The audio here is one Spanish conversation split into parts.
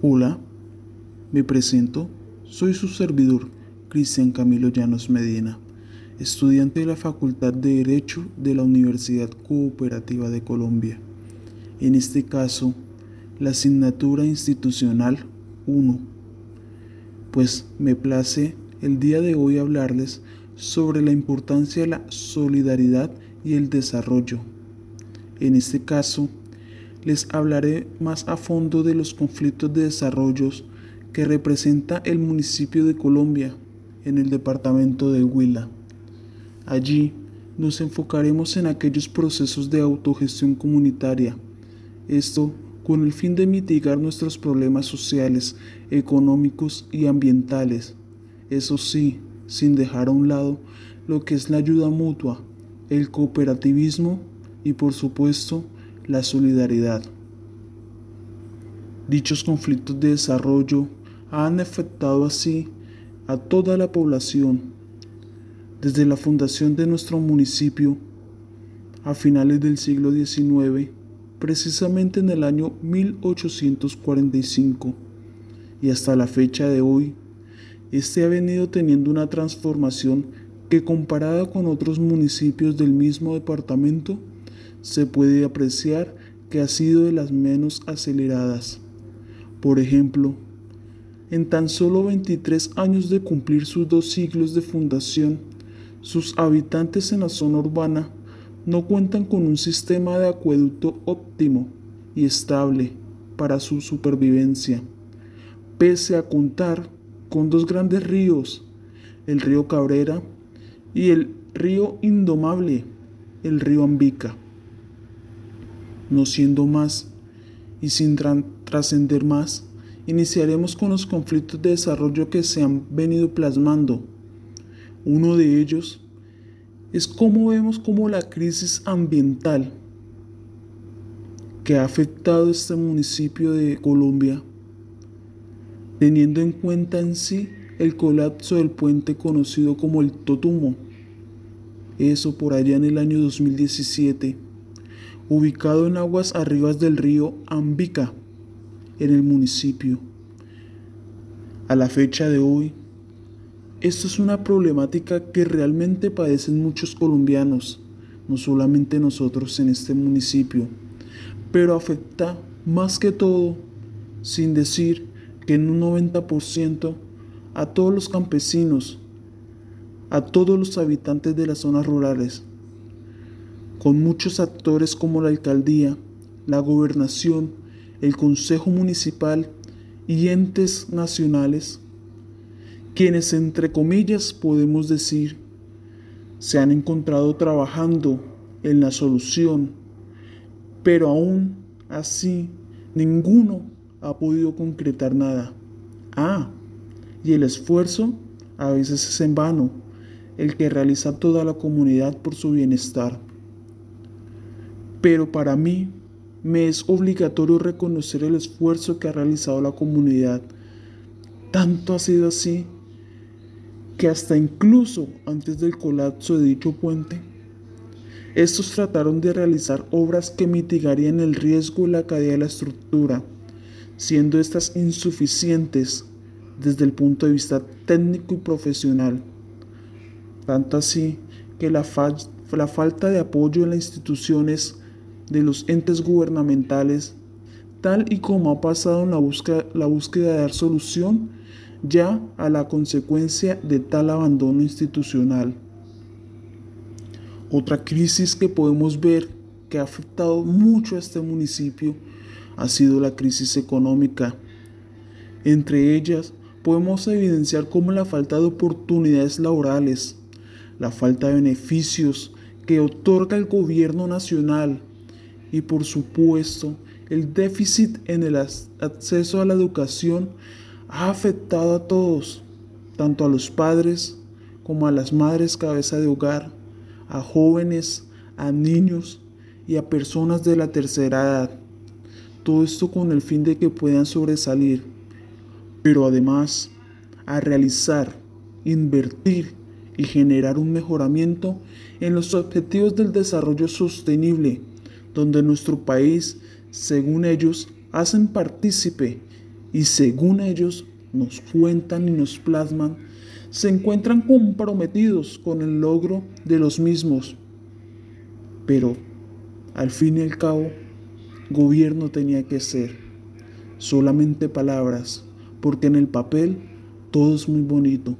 Hola, me presento, soy su servidor, Cristian Camilo Llanos Medina, estudiante de la Facultad de Derecho de la Universidad Cooperativa de Colombia. En este caso, la asignatura institucional 1. Pues me place el día de hoy hablarles sobre la importancia de la solidaridad y el desarrollo. En este caso, les hablaré más a fondo de los conflictos de desarrollo que representa el municipio de Colombia en el departamento de Huila. Allí nos enfocaremos en aquellos procesos de autogestión comunitaria. Esto con el fin de mitigar nuestros problemas sociales, económicos y ambientales. Eso sí, sin dejar a un lado lo que es la ayuda mutua, el cooperativismo y por supuesto la solidaridad. Dichos conflictos de desarrollo han afectado así a toda la población. Desde la fundación de nuestro municipio a finales del siglo XIX, precisamente en el año 1845, y hasta la fecha de hoy, este ha venido teniendo una transformación que comparada con otros municipios del mismo departamento, se puede apreciar que ha sido de las menos aceleradas. Por ejemplo, en tan solo 23 años de cumplir sus dos siglos de fundación, sus habitantes en la zona urbana no cuentan con un sistema de acueducto óptimo y estable para su supervivencia, pese a contar con dos grandes ríos, el río Cabrera y el río Indomable, el río Ambica no siendo más y sin trascender más, iniciaremos con los conflictos de desarrollo que se han venido plasmando. Uno de ellos es cómo vemos cómo la crisis ambiental que ha afectado este municipio de Colombia, teniendo en cuenta en sí el colapso del puente conocido como el Totumo, eso por allá en el año 2017 ubicado en aguas arribas del río Ambica, en el municipio. A la fecha de hoy, esto es una problemática que realmente padecen muchos colombianos, no solamente nosotros en este municipio, pero afecta más que todo, sin decir que en un 90%, a todos los campesinos, a todos los habitantes de las zonas rurales, con muchos actores como la alcaldía, la gobernación, el Consejo Municipal y entes nacionales, quienes entre comillas podemos decir se han encontrado trabajando en la solución, pero aún así ninguno ha podido concretar nada. Ah, y el esfuerzo a veces es en vano, el que realiza toda la comunidad por su bienestar. Pero para mí me es obligatorio reconocer el esfuerzo que ha realizado la comunidad. Tanto ha sido así que hasta incluso antes del colapso de dicho puente, estos trataron de realizar obras que mitigarían el riesgo y la caída de la estructura, siendo estas insuficientes desde el punto de vista técnico y profesional. Tanto así que la, la falta de apoyo en las instituciones de los entes gubernamentales, tal y como ha pasado en la búsqueda, la búsqueda de dar solución ya a la consecuencia de tal abandono institucional. Otra crisis que podemos ver que ha afectado mucho a este municipio ha sido la crisis económica. Entre ellas, podemos evidenciar cómo la falta de oportunidades laborales, la falta de beneficios que otorga el gobierno nacional y por supuesto el déficit en el acceso a la educación ha afectado a todos, tanto a los padres como a las madres cabeza de hogar, a jóvenes, a niños y a personas de la tercera edad. Todo esto con el fin de que puedan sobresalir, pero además a realizar, invertir y generar un mejoramiento en los objetivos del desarrollo sostenible donde nuestro país, según ellos, hacen partícipe y según ellos nos cuentan y nos plasman, se encuentran comprometidos con el logro de los mismos. Pero, al fin y al cabo, gobierno tenía que ser solamente palabras, porque en el papel todo es muy bonito.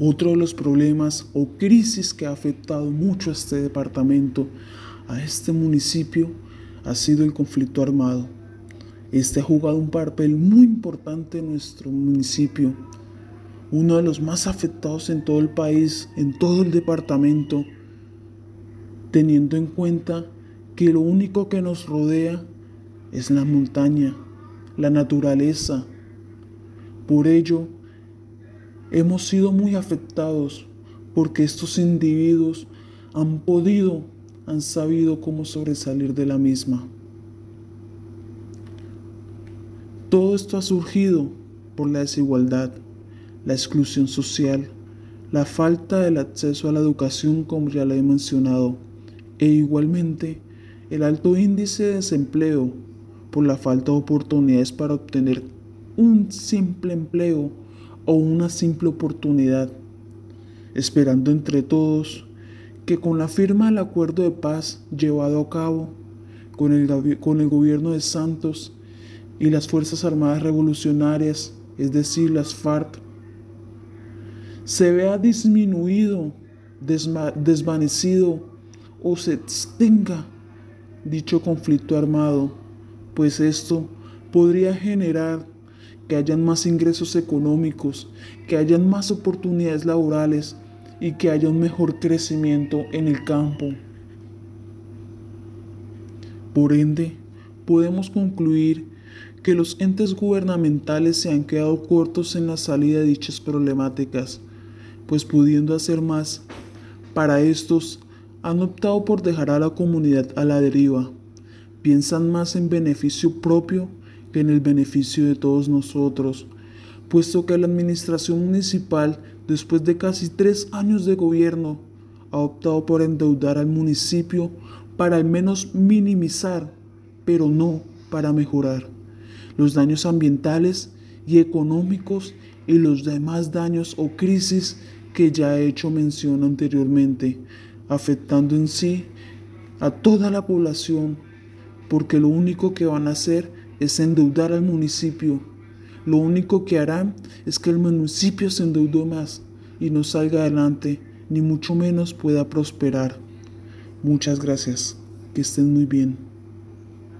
Otro de los problemas o crisis que ha afectado mucho a este departamento, a este municipio, ha sido el conflicto armado. Este ha jugado un papel muy importante en nuestro municipio, uno de los más afectados en todo el país, en todo el departamento, teniendo en cuenta que lo único que nos rodea es la montaña, la naturaleza. Por ello, hemos sido muy afectados porque estos individuos han podido, han sabido cómo sobresalir de la misma. Todo esto ha surgido por la desigualdad la exclusión social, la falta del acceso a la educación como ya lo he mencionado, e igualmente el alto índice de desempleo por la falta de oportunidades para obtener un simple empleo o una simple oportunidad, esperando entre todos que con la firma del acuerdo de paz llevado a cabo con el, con el gobierno de Santos y las Fuerzas Armadas Revolucionarias, es decir, las FARC, se vea disminuido, desvanecido o se extinga dicho conflicto armado, pues esto podría generar que hayan más ingresos económicos, que hayan más oportunidades laborales y que haya un mejor crecimiento en el campo. Por ende, podemos concluir que los entes gubernamentales se han quedado cortos en la salida de dichas problemáticas pues pudiendo hacer más, para estos han optado por dejar a la comunidad a la deriva. Piensan más en beneficio propio en el beneficio de todos nosotros, puesto que la administración municipal, después de casi tres años de gobierno, ha optado por endeudar al municipio para al menos minimizar, pero no para mejorar, los daños ambientales y económicos y los demás daños o crisis que ya he hecho mención anteriormente, afectando en sí a toda la población, porque lo único que van a hacer es endeudar al municipio. Lo único que harán es que el municipio se endeude más y no salga adelante, ni mucho menos pueda prosperar. Muchas gracias. Que estén muy bien.